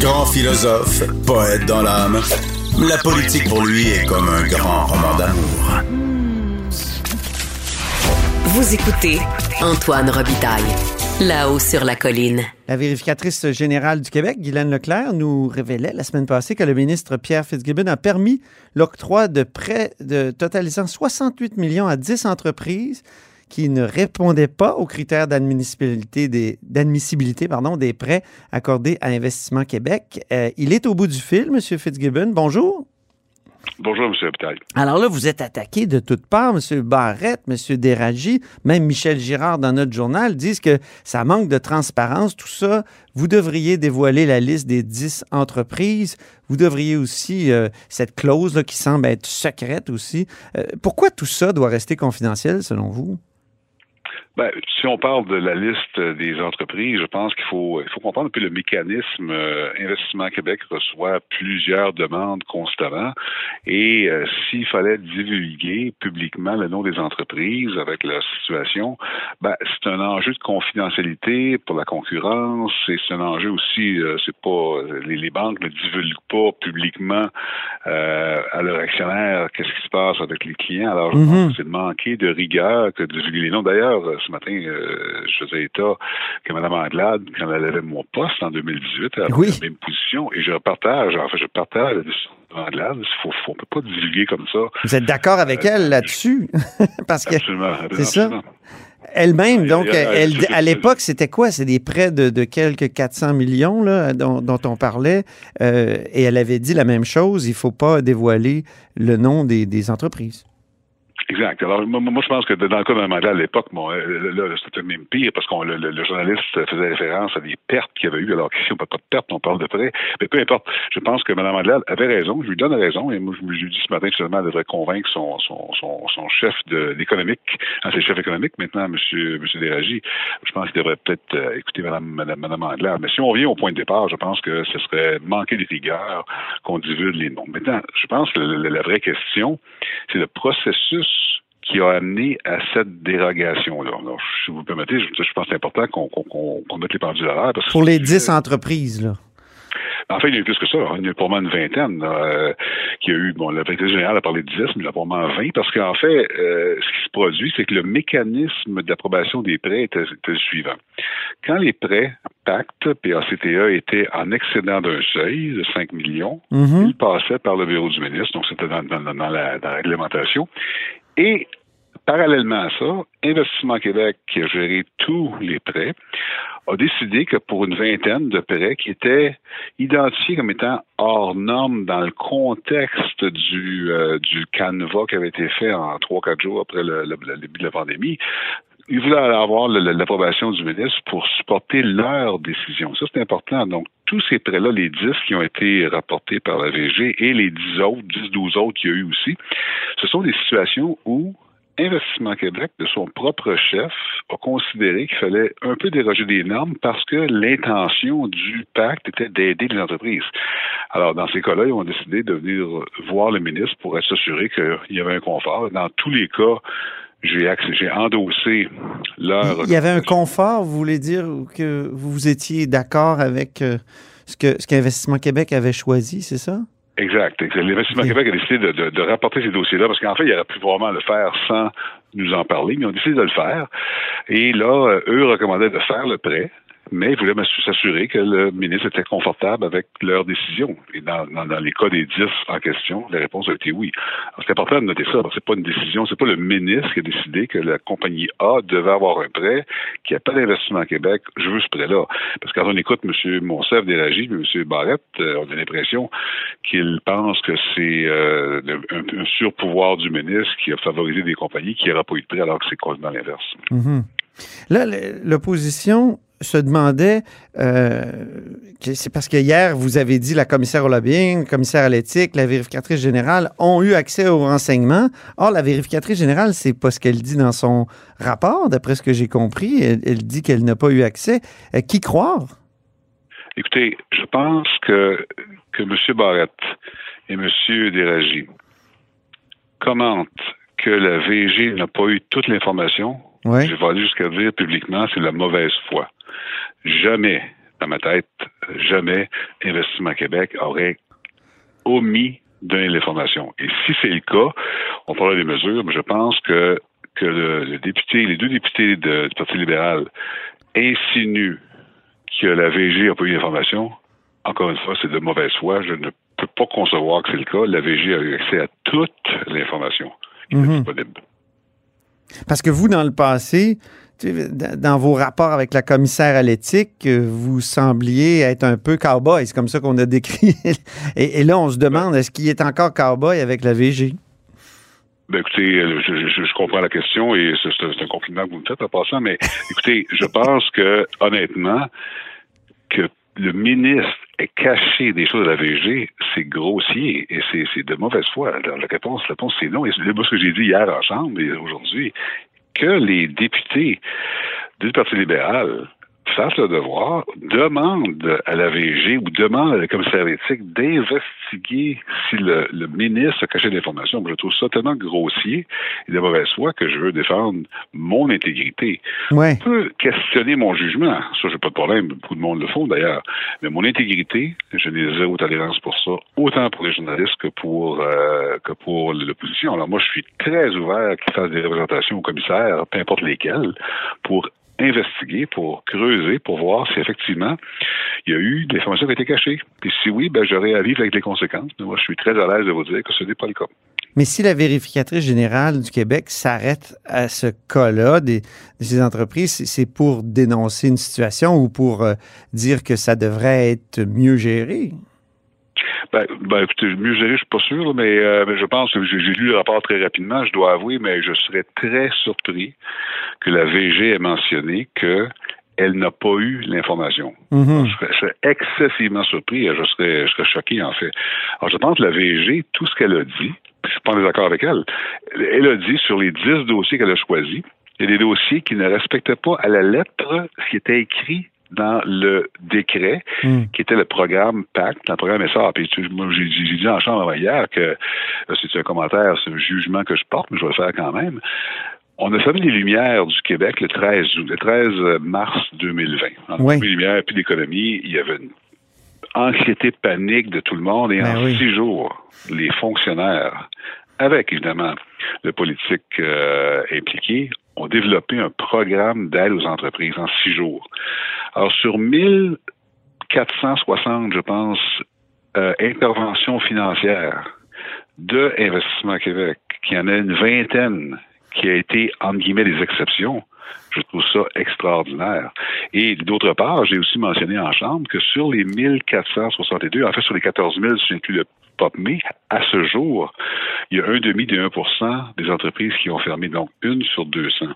Grand philosophe, poète dans l'âme, la politique pour lui est comme un grand roman d'amour. Vous écoutez Antoine Robitaille, là-haut sur la colline. La vérificatrice générale du Québec, Guylaine Leclerc, nous révélait la semaine passée que le ministre Pierre Fitzgibbon a permis l'octroi de prêts de totalisant 68 millions à 10 entreprises qui ne répondait pas aux critères d'admissibilité des, d'admissibilité, pardon, des prêts accordés à Investissement Québec. Euh, il est au bout du fil, M. Fitzgibbon. Bonjour. Bonjour, M. Abitaille. Alors là, vous êtes attaqué de toutes parts, M. Barrette, M. Déragi, même Michel Girard dans notre journal disent que ça manque de transparence, tout ça. Vous devriez dévoiler la liste des 10 entreprises. Vous devriez aussi, euh, cette clause là, qui semble être secrète aussi. Euh, pourquoi tout ça doit rester confidentiel, selon vous? Ben, si on parle de la liste des entreprises, je pense qu'il faut, il faut comprendre peu le mécanisme. Euh, Investissement Québec reçoit plusieurs demandes constamment et euh, s'il fallait divulguer publiquement le nom des entreprises avec leur situation, ben, c'est un enjeu de confidentialité pour la concurrence et c'est un enjeu aussi, euh, c'est pas les, les, banques ne divulguent pas publiquement à leurs actionnaires qu'est-ce qui se passe avec les clients. Alors, je pense Mhm. que c'est de manquer de rigueur que de divulguer les noms. D'ailleurs, ce matin, euh, je faisais état que Mme Anglade, quand elle avait mon poste en 2018, elle avait Oui. la même position. Et je partage, en fait, je partage la décision de Mme Anglade. Faut, faut, on peut pas divulguer comme ça. Vous êtes d'accord avec elle là-dessus? Parce que Absolument. c'est ça. elle-même, donc, elle, à l'époque, c'était quoi? C'est des prêts de, de quelques 400 millions là, dont, dont on parlait. euh, et elle avait dit la même chose. Il faut pas dévoiler le nom des, des entreprises. Exact. Alors, moi, moi, je pense que dans le cas d'un mandat à l'époque, bon, euh, c'était même pire parce qu'on le, le- journaliste faisait référence à des pertes qu'il y avait eu. Alors, ici, on parle pas de pertes, on parle de prêts. Mais peu importe. Je pense que Mme Anglade avait raison. Je lui donne raison. Et moi, je lui dit ce matin, finalement, elle devrait convaincre son, son, son, chef de l'économique, hein, c'est le chef économique maintenant, M. Monsieur, monsieur Déragi. Je pense qu'il devrait peut-être euh, écouter Mme, Mme Anglade. Mais si on revient au point de départ, je pense que ce serait manquer de rigueur qu'on divulgue les noms. Maintenant, je pense que la vraie question, c'est le processus qui a amené à cette dérogation-là. Alors, si vous permettez, je, je pense que c'est important qu'on qu'on- qu'on mette les pendules à l'heure. Pour les 10 entreprises, là. En fait, il y a eu plus que ça. Il y a eu pour moi une vingtaine là, euh, qui a eu, bon, le directeur général a parlé de 10, mais il a pour moi 20, parce qu'en fait, euh, ce qui se produit, c'est que le mécanisme d'approbation des prêts était, était le suivant. Quand les prêts Pacte, PACTA, étaient en excédent d'un seuil de 5 millions, Mhm. il passait par le bureau du ministre, donc c'était dans, dans- dans la, dans la réglementation. Et parallèlement à ça, Investissement Québec, qui a géré tous les prêts, a décidé que pour une vingtaine de prêts qui étaient identifiés comme étant hors normes dans le contexte du, euh, canevas qui avait été fait en trois, quatre jours après le début de la pandémie, ils voulaient avoir l'approbation du ministre pour supporter leur décision. Ça, c'est important. Donc, tous ces prêts-là, les 10 qui ont été rapportés par la VG et les 10 autres, 10, 12 autres qu'il y a eu aussi, ce sont des situations où Investissement Québec, de son propre chef, a considéré qu'il fallait un peu déroger des normes parce que l'intention du pacte était d'aider les entreprises. Alors, dans ces cas-là, ils ont décidé de venir voir le ministre pour s'assurer qu'il y avait un confort. Dans tous les cas, j'ai endossé leur. Il y avait un confort, vous voulez dire que vous étiez d'accord avec euh, ce que ce qu'Investissement Québec avait choisi, c'est ça? Exact. L'Investissement. Québec a décidé de, de- de rapporter ces dossiers-là parce qu'en fait, il aurait pu vraiment le faire sans nous en parler, mais ils ont décidé de le faire. Et là, euh, eux recommandaient de faire le prêt, mais ils voulaient s'assurer que le ministre était confortable avec leur décision. Et dans, les cas des 10 en question, la réponse a été oui. C'est important de noter ça. C'est pas une décision, c'est pas le ministre qui a décidé que la compagnie A devait avoir un prêt, qu'il n'y a pas d'investissement à Québec, je veux ce prêt-là. Parce que quand on écoute M. Monsef Déragi, M. Barrette, euh, on a l'impression qu'il pense que c'est euh, un, surpouvoir du ministre qui a favorisé des compagnies qui n'auraient pas eu de prêt alors que c'est complètement l'inverse. Mhm. Là, l'opposition se demandait, euh, c'est parce que hier, vous avez dit la commissaire au lobbying, le commissaire à l'éthique, la vérificatrice générale ont eu accès aux renseignements. Or, la vérificatrice générale, c'est pas ce qu'elle dit dans son rapport, d'après ce que j'ai compris. Elle, elle dit qu'elle n'a pas eu accès. Euh, qui croire? Écoutez, je pense que, que M. Barrette et M. Déragi commentent que la VG n'a pas eu toute l'information. Oui. Je vais aller jusqu'à dire publiquement, c'est la mauvaise foi. Jamais, dans ma tête, jamais Investissement Québec aurait omis donner l'information. Et si c'est le cas, on parlera des mesures, mais je pense que, que le, député, les deux députés du Parti libéral insinuent que la VG n'a pas eu l'information. Encore une fois, c'est de mauvaise foi. Je ne peux pas concevoir que c'est le cas. La VG a eu accès à toute l'information mhm. disponible. Parce que vous, dans le passé, dans vos rapports avec la commissaire à l'éthique, vous sembliez être un peu cowboy. C'est comme ça qu'on a décrit. Et, là, on se demande, est-ce qu'il est encore cowboy avec la VG? Ben écoutez, je, comprends la question et c'est un compliment que vous me faites en passant, mais écoutez, je pense que honnêtement, que le ministre ait caché des choses à la VG, c'est grossier et c'est de mauvaise foi. La réponse, la réponse c'est non. Et ce que j'ai dit hier en chambre et aujourd'hui que les députés du Parti libéral fassent le devoir, demandent à la VG ou demandent à la commissaire éthique d'investiguer si le, ministre a caché l'information. Je trouve ça tellement grossier et de mauvaise foi que je veux défendre mon intégrité. Ouais. On peut questionner mon jugement. Ça, j'ai pas de problème. Beaucoup de monde le font d'ailleurs. Mais mon intégrité, je n'ai zéro tolérance pour ça, autant pour les journalistes que pour euh, que pour l'opposition. Alors moi, je suis très ouvert à qu'ils fassent des représentations au commissaire, peu importe lesquelles, pour investiguer, pour creuser, pour voir si effectivement il y a eu des informations qui ont été cachées. Puis si oui, ben, j'aurais à vivre avec les conséquences. moi, je suis très à l'aise de vous dire que ce n'est pas le cas. Mais si la vérificatrice générale du Québec s'arrête à ce cas-là de ces entreprises, c'est pour dénoncer une situation ou pour euh, dire que ça devrait être mieux géré? Ben, ben, écoutez, mieux géré, je suis pas sûr, mais, euh, mais je pense que j'ai lu le rapport très rapidement, je dois avouer, mais je serais très surpris que la VG ait mentionné que elle n'a pas eu l'information. Mm-hmm. je, serais, excessivement surpris, je serais, je serais choqué en fait. Alors je pense que la VG, tout ce qu'elle a dit, je suis pas en désaccord avec elle, elle a dit sur les dix dossiers qu'elle a choisis, il y a des dossiers qui ne respectaient pas à la lettre ce qui était écrit dans le décret hmm. qui était le programme PACT, le programme SR. Puis moi, j'ai dit en chambre hier que c'est un commentaire, c'est un jugement que je porte, mais je vais le faire quand même. On a fermé les lumières du Québec le 13, le 13 mars 2020. En oui. les lumières puis l'économie, il y avait une anxiété panique de tout le monde et ben en six jours, les fonctionnaires, avec évidemment le politique euh, impliqué, ont développé un programme d'aide aux entreprises en six jours. Alors, sur 1460, je pense, euh, interventions financières de Investissement Québec, qui en a une vingtaine qui a été, entre guillemets, des exceptions, je trouve ça extraordinaire. Et d'autre part, j'ai aussi mentionné en chambre que sur les 1462, en fait sur les 14 000, si plus le PopMe, à ce jour, il y a un demi de 1 des entreprises qui ont fermé, donc une sur 200.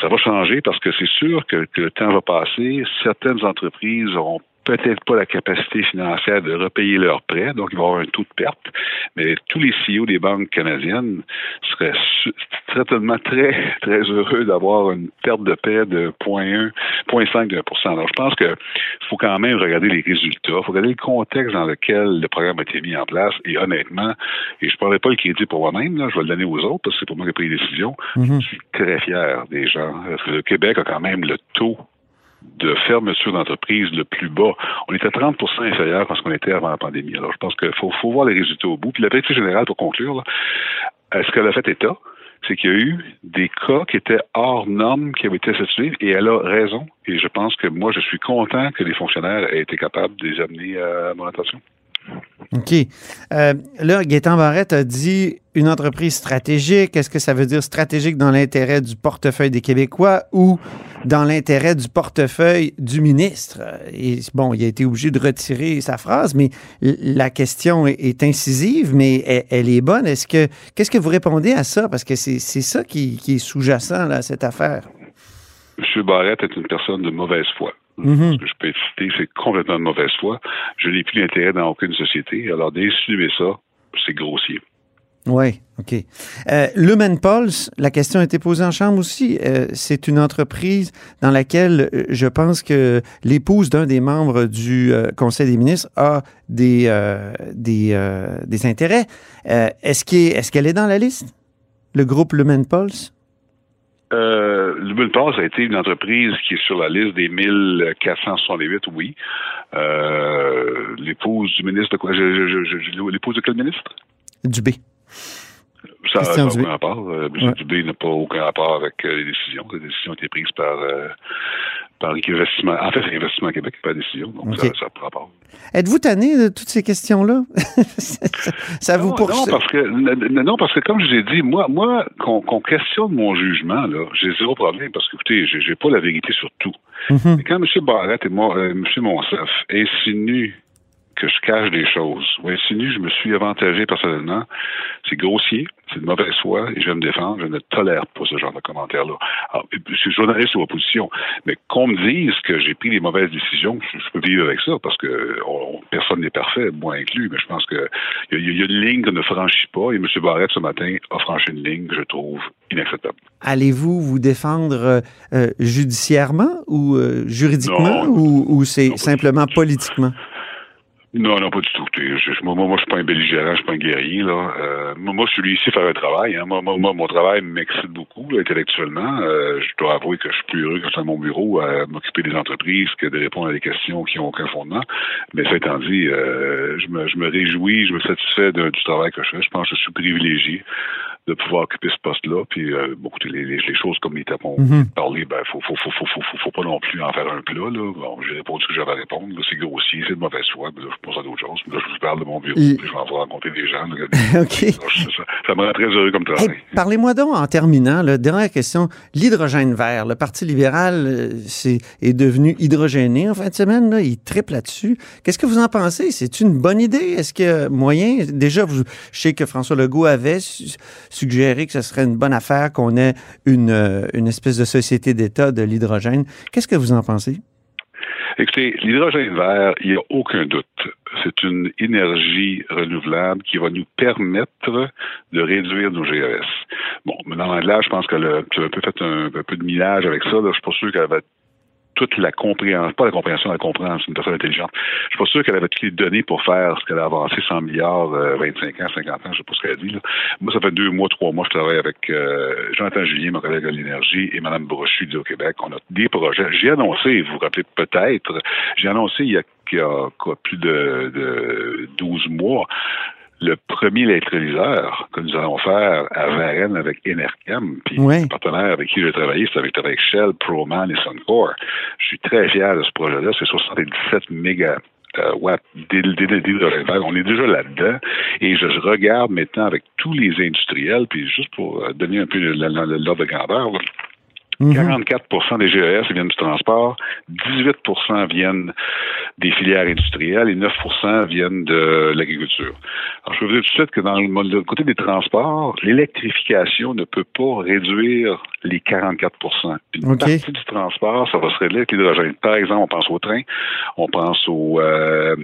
Ça va changer parce que c'est sûr que, que le temps va passer. Certaines entreprises auront peut-être pas la capacité financière de repayer leurs prêts, donc il va y avoir un taux de perte. Mais tous les CEO des banques canadiennes seraient certainement très, très heureux d'avoir une perte de paix de 0.1, 0.5 de 1 Alors, je pense qu'il faut quand même regarder les résultats, il faut regarder le contexte dans lequel le programme a été mis en place. Et honnêtement, et je ne parlerai pas le crédit pour moi-même, je vais le donner aux autres parce que c'est pour moi qui ai pris les décisions. Mm-hmm. Je suis très fier des gens. Parce que le Québec a quand même le taux de fermeture d'entreprise le plus bas. On était 30% inférieur à ce qu'on était avant la pandémie. Alors, je pense qu'il faut, voir les résultats au bout. Puis la vérité générale, pour conclure, ce qu'elle a fait État, c'est qu'il y a eu des cas qui étaient hors normes qui avaient été situés et elle a raison. Et je pense que moi, je suis content que les fonctionnaires aient été capables de les amener à mon attention. OK. Euh, là, Gaétan Barrette a dit une entreprise stratégique. Est-ce que ça veut dire stratégique dans l'intérêt du portefeuille des Québécois ou dans l'intérêt du portefeuille du ministre? Et bon, il a été obligé de retirer sa phrase, mais la question est, incisive, mais elle, est bonne. Est-ce que qu'est-ce que vous répondez à ça? Parce que c'est ça qui, qui est sous-jacent à cette affaire. M. Barrette est une personne de mauvaise foi. Mhm. Ce que je peux citer, c'est complètement de mauvaise foi. Je n'ai plus d'intérêt dans aucune société. Alors, d'insinuer ça, c'est grossier. Oui, OK. Euh, Lumen Pulse, la question a été posée en chambre aussi. Euh, c'est une entreprise dans laquelle euh, je pense que l'épouse d'un des membres du euh, Conseil des ministres a des, des, des intérêts. est-ce qu'elle est, est dans la liste, le groupe Lumen Pulse? Euh, le Pass a été une entreprise qui est sur la liste des 1468, oui. L'épouse du ministre de quoi? L'épouse de quel ministre? Dubé. Ça n'a aucun rapport. Euh, M. Dubé n'a pas aucun rapport avec euh, les décisions. Les décisions ont été prises par, euh, par l'investissement. En fait, l'investissement Québec pas la décision. Donc, ça n'a pas rapport. Êtes-vous tanné de toutes ces questions-là? ça, vous poursuit? Non, parce que, non, parce que comme je vous ai dit, moi, moi qu'on questionne mon jugement, là, j'ai zéro problème parce que, écoutez, j'ai pas la vérité sur tout. Mm-hmm. quand M. Barrett et moi, M. Monsef insinuent que je cache des choses. Ou insinue, je me suis avantagé personnellement. C'est grossier, c'est de mauvaise foi et je vais me défendre. Je ne tolère pas ce genre de commentaires-là. Je suis journaliste ou opposition, mais qu'on me dise que j'ai pris des mauvaises décisions, je, peux vivre avec ça parce que personne n'est parfait, moi inclus, mais je pense qu'il y, y, a une ligne qu'on ne franchit pas et M. Barrette, ce matin, a franchi une ligne que je trouve inacceptable. Allez-vous vous défendre euh, judiciairement ou euh, juridiquement ou, ou c'est simplement politiquement? Non, non, pas du tout. moi, moi, je suis pas un belligérant, je suis pas un guerrier. Là. Euh, moi, je suis ici faire un travail. Hein. Moi, mon travail m'excite beaucoup intellectuellement. Euh, je dois avouer que je suis plus heureux quand je suis à mon bureau à m'occuper des entreprises que de répondre à des questions qui n'ont aucun fondement. Mais ça étant dit, euh, je, me, je me réjouis, je me satisfais du travail que je fais. Je pense que je suis privilégié de pouvoir occuper ce poste-là. Puis, euh, bon, les, les, les, choses comme les tapons mm parlé, ben, faut, faut, faut, faut, faut, faut, pas non plus en faire un plat, là. Bon, j'ai répondu ce que j'avais à répondre. C'est grossier, c'est de mauvaise foi. Mais là, je pense à d'autres choses. Mais là, je vous parle de mon bureau. Puis, je vais en rencontrer des gens. OK. Ça, ça, me rend très heureux comme travail. Parlez-moi donc, en terminant, là, dernière question. L'hydrogène vert. Le Parti libéral euh, c'est, est devenu hydrogéné en fin de semaine. Là. Il triple là-dessus. Qu'est-ce que vous en pensez? C'est une bonne idée? Est-ce a moyen? Déjà, vous, je sais que François Legault avait suggérer que ce serait une bonne affaire qu'on ait une, euh, une espèce de société d'État de l'hydrogène. Qu'est-ce que vous en pensez? Écoutez, l'hydrogène vert, il n'y a aucun doute. C'est une énergie renouvelable qui va nous permettre de réduire nos GES. Bon, maintenant, là, je pense que tu as un peu fait un, peu de millage avec ça. Je suis pas sûr qu'elle va toute la compréhension, pas la compréhension, la compréhension, une personne intelligente. Je suis pas sûr qu'elle avait toutes les données pour faire ce qu'elle a avancé 100 milliards, 25 euh, ans, 50 ans, je sais pas ce qu'elle a dit. Moi, ça fait deux mois, trois mois, je travaille avec euh, Jonathan Julien, mon collègue de l'énergie, et Mme Brochu du Québec. On a des projets. J'ai annoncé, vous vous rappelez peut-être, j'ai annoncé il y a, il y a quoi, plus de, de 12 mois le premier électrolyseur que nous allons faire à Varennes avec Enercam, puis le partenaire avec qui j'ai travaillé, c'est avec, avec Shell, Proman et Suncor. Je suis très fier de ce projet-là. C'est 77 méga euh. On est déjà là-dedans. Et je, regarde maintenant avec tous les industriels, puis juste pour euh, donner un peu l'ordre de grandeur, 44 mhm. des GES viennent du transport, 18% viennent des filières industrielles et 9% viennent de l'agriculture. Alors, je vous dire tout de suite que dans le, côté des transports, l'électrification ne peut pas réduire les 44 Une partie du transport, ça va se régler avec l'hydrogène. Par exemple, on pense au train, on pense aux, euh,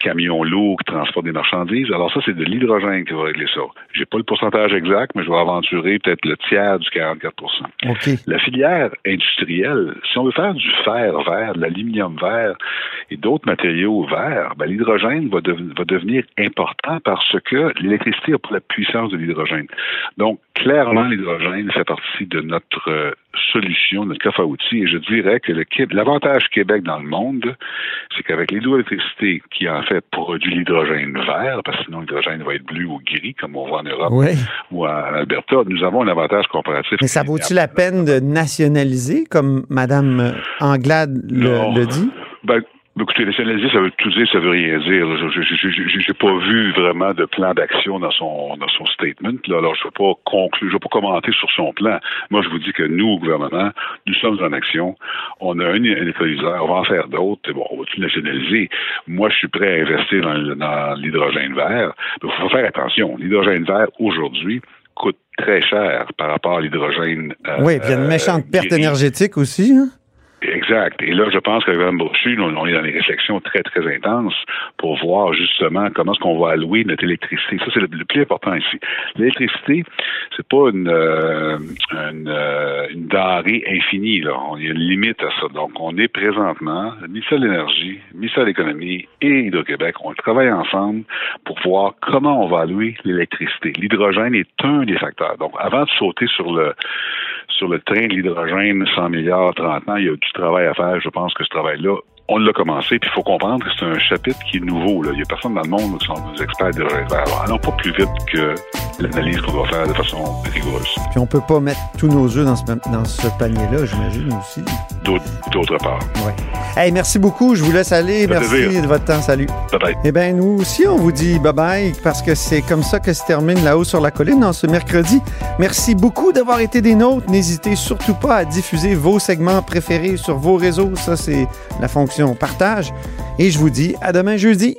camions lourds qui transportent des marchandises. Alors ça, c'est de l'hydrogène qui va régler ça. J'ai pas le pourcentage exact, mais je vais aventurer peut-être le tiers du 44 okay filière industrielle, si on veut faire du fer vert, de l'aluminium vert et d'autres matériaux verts, ben, l'hydrogène va, va, devenir important parce que l'électricité a pour la puissance de l'hydrogène. Donc, clairement, l'hydrogène fait partie de notre euh, solution, notre coffre à outils. Et je dirais que l'avantage Québec dans le monde, c'est qu'avec l'hydroélectricité qui en fait produit l'hydrogène vert, parce que sinon l'hydrogène va être bleu ou gris, comme on voit en Europe ou en Alberta, nous avons un avantage comparatif. Mais ça vaut-il la peine de nationaliser, comme Mme Anglade le, le dit? Ben, Écoutez, nationaliser, ça veut tout dire, ça veut rien dire. Je n'ai pas vu vraiment de plan d'action dans son dans son statement. Là. Alors, je ne vais pas conclure, je vais pas commenter sur son plan. Moi, je vous dis que nous, au gouvernement, nous sommes en action. On a un, un on va en faire d'autres. Bon, on va tout nationaliser. Moi, je suis prêt à investir dans, l'hydrogène vert. Il faut faire attention. L'hydrogène vert, aujourd'hui, coûte très cher par rapport à l'hydrogène. Euh, oui, puis il y a une méchante euh, perte énergétique aussi. Hein? Exact. Et là, je pense qu'avec Mme Brochu, on est dans des réflexions très, très intenses pour voir justement comment est-ce qu'on va allouer notre électricité. Ça, c'est le, plus important ici. L'électricité, c'est pas une, euh, une, euh, infinie. Là. Il y a une limite à ça. Donc, on est présentement, ministère de l'Énergie, ministère de l'Économie et Hydro-Québec, on travaille ensemble pour voir comment on va allouer l'électricité. L'hydrogène est un des facteurs. Donc, avant de sauter sur le sur le train de l'hydrogène 100 milliards, 30 ans, il y a du travail à faire. Je pense que ce travail-là, on l'a commencé, puis il faut comprendre que c'est un chapitre qui est nouveau. Là. Il n'y a personne dans le monde qui sont des experts de Allons pas plus vite que l'analyse qu'on doit faire de façon rigoureuse. Puis on peut pas mettre tous nos œufs dans ce, dans ce panier-là, j'imagine aussi. D'autre part. Oui. Hey, merci beaucoup. Je vous laisse aller. merci de votre temps. Salut. Bye-bye. Eh bien, nous aussi, on vous dit bye-bye parce que c'est comme ça que se termine là-haut sur la colline en ce mercredi. Merci beaucoup d'avoir été des nôtres. N'hésitez surtout pas à diffuser vos segments préférés sur vos réseaux. Ça, c'est la fonction partage. Et je vous dis à demain jeudi.